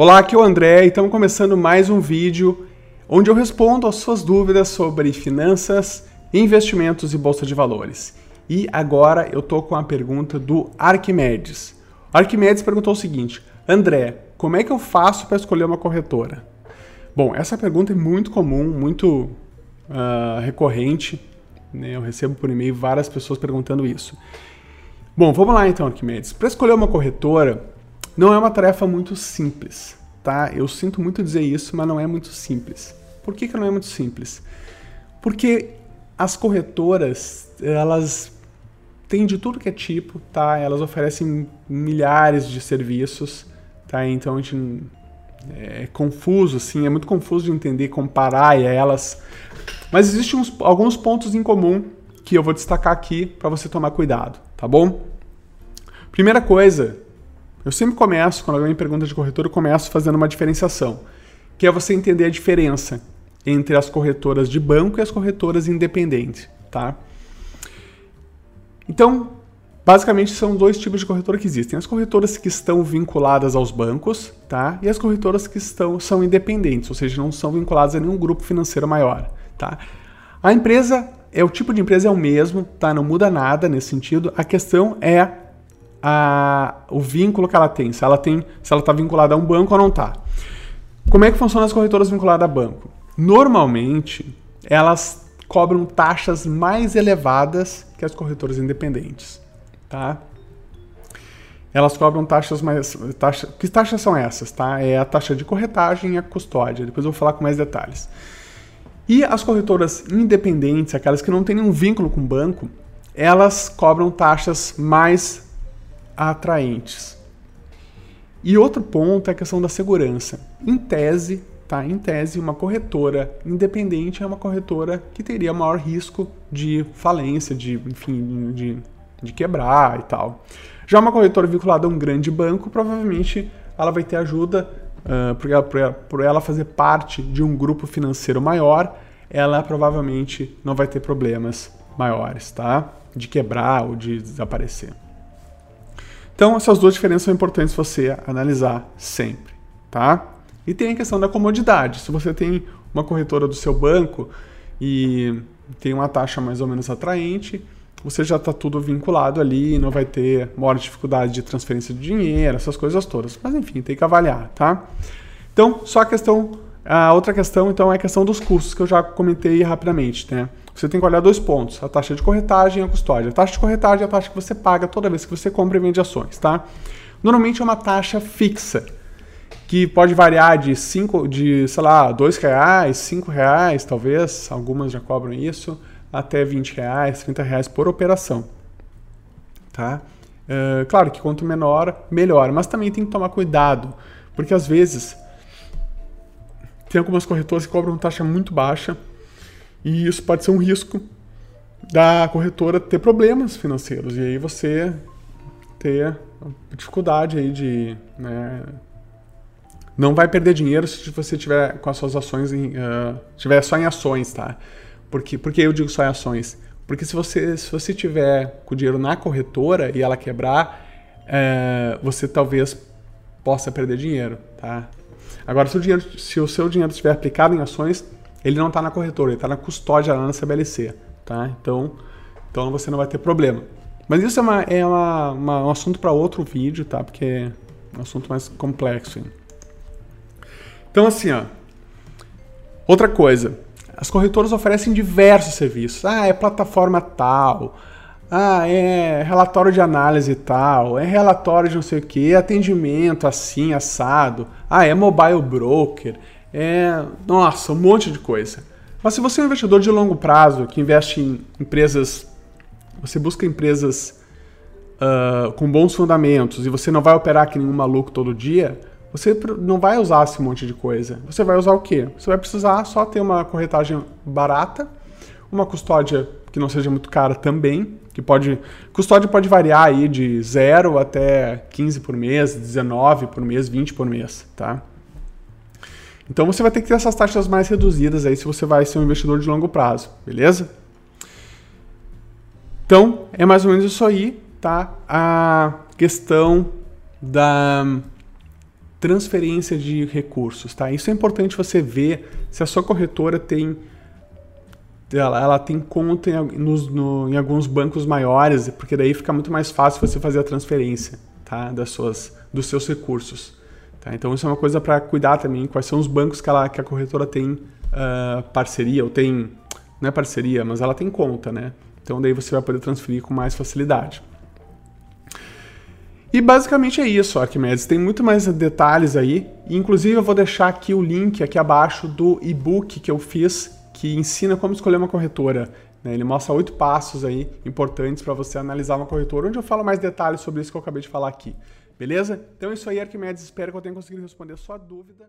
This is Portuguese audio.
Olá, aqui é o André e estamos começando mais um vídeo onde eu respondo às suas dúvidas sobre finanças, investimentos e bolsa de valores. E agora eu tô com a pergunta do Arquimedes. Arquimedes perguntou o seguinte: André, como é que eu faço para escolher uma corretora? Bom, essa pergunta é muito comum, muito uh, recorrente. Né? Eu recebo por e-mail várias pessoas perguntando isso. Bom, vamos lá então, Arquimedes. Para escolher uma corretora, não é uma tarefa muito simples, tá? Eu sinto muito dizer isso, mas não é muito simples. Por que, que não é muito simples? Porque as corretoras, elas têm de tudo que é tipo, tá? Elas oferecem milhares de serviços, tá? Então a gente é confuso, assim, é muito confuso de entender, comparar elas. Mas existem uns, alguns pontos em comum que eu vou destacar aqui para você tomar cuidado, tá bom? Primeira coisa, eu sempre começo, quando alguém me pergunta de corretora, eu começo fazendo uma diferenciação, que é você entender a diferença entre as corretoras de banco e as corretoras independentes, tá? Então, basicamente são dois tipos de corretora que existem: as corretoras que estão vinculadas aos bancos, tá? E as corretoras que estão são independentes, ou seja, não são vinculadas a nenhum grupo financeiro maior, tá? A empresa é o tipo de empresa é o mesmo, tá? Não muda nada nesse sentido. A questão é a, o vínculo que ela tem, se ela tem, se ela está vinculada a um banco ou não está. Como é que funcionam as corretoras vinculadas a banco? Normalmente, elas cobram taxas mais elevadas que as corretoras independentes, tá? Elas cobram taxas mais. Taxa, que taxas são essas, tá? É a taxa de corretagem e a custódia. Depois eu vou falar com mais detalhes. E as corretoras independentes, aquelas que não têm nenhum vínculo com o banco, elas cobram taxas mais atraentes. E outro ponto é a questão da segurança. Em tese, tá? Em tese, uma corretora independente é uma corretora que teria maior risco de falência, de, enfim, de, de quebrar e tal. Já uma corretora vinculada a um grande banco, provavelmente ela vai ter ajuda uh, por, ela, por, ela, fazer parte de um grupo financeiro maior, ela provavelmente não vai ter problemas maiores, tá? De quebrar ou de desaparecer. Então, essas duas diferenças são importantes você analisar sempre, tá? E tem a questão da comodidade. Se você tem uma corretora do seu banco e tem uma taxa mais ou menos atraente, você já está tudo vinculado ali, não vai ter maior dificuldade de transferência de dinheiro, essas coisas todas. Mas enfim, tem que avaliar, tá? Então, só a questão, a outra questão então é a questão dos custos que eu já comentei rapidamente, né? você tem que olhar dois pontos: a taxa de corretagem e a custódia. A taxa de corretagem é a taxa que você paga toda vez que você compra e vende ações, tá? Normalmente é uma taxa fixa, que pode variar de 5, de, sei lá, 2 reais, 5 reais, talvez, algumas já cobram isso, até 20 reais, 30 reais por operação, tá? Uh, claro que quanto menor, melhor, mas também tem que tomar cuidado, porque às vezes tem algumas corretoras que cobram taxa muito baixa, e isso pode ser um risco da corretora ter problemas financeiros e aí você ter dificuldade aí de né, não vai perder dinheiro se você tiver com as suas ações em, uh, tiver só em ações, tá? Porque porque eu digo só em ações? Porque se você se você tiver com o dinheiro na corretora e ela quebrar, uh, você talvez possa perder dinheiro, tá? Agora se o dinheiro se o seu dinheiro estiver aplicado em ações ele não está na corretora, ele está na custódia lá na CBLC, tá? Então, então você não vai ter problema. Mas isso é, uma, é uma, uma um assunto para outro vídeo, tá? Porque é um assunto mais complexo. Hein? Então, assim, ó. Outra coisa. As corretoras oferecem diversos serviços. Ah, é plataforma tal. Ah, é relatório de análise tal. É relatório de não sei o que. Atendimento assim, assado. Ah, é mobile broker é, nossa, um monte de coisa. Mas se você é um investidor de longo prazo, que investe em empresas, você busca empresas uh, com bons fundamentos e você não vai operar que nenhum maluco todo dia, você não vai usar esse monte de coisa. Você vai usar o quê? Você vai precisar só ter uma corretagem barata, uma custódia que não seja muito cara também, que pode. Custódia pode variar aí de 0 até 15 por mês, 19 por mês, 20 por mês, tá? Então você vai ter que ter essas taxas mais reduzidas aí se você vai ser um investidor de longo prazo, beleza? Então, é mais ou menos isso aí, tá? A questão da transferência de recursos, tá? Isso é importante você ver se a sua corretora tem ela, ela tem conta em, nos, no, em alguns bancos maiores, porque daí fica muito mais fácil você fazer a transferência, tá? Das suas, dos seus recursos. Tá? Então isso é uma coisa para cuidar também, quais são os bancos que, ela, que a corretora tem uh, parceria, ou tem, não é parceria, mas ela tem conta, né? Então daí você vai poder transferir com mais facilidade. E basicamente é isso, Arquimedes. Tem muito mais detalhes aí. Inclusive eu vou deixar aqui o link aqui abaixo do e-book que eu fiz, que ensina como escolher uma corretora. Né? Ele mostra oito passos aí importantes para você analisar uma corretora, onde eu falo mais detalhes sobre isso que eu acabei de falar aqui. Beleza? Então é isso aí, Arquimedes. Espero que eu tenha conseguido responder a sua dúvida.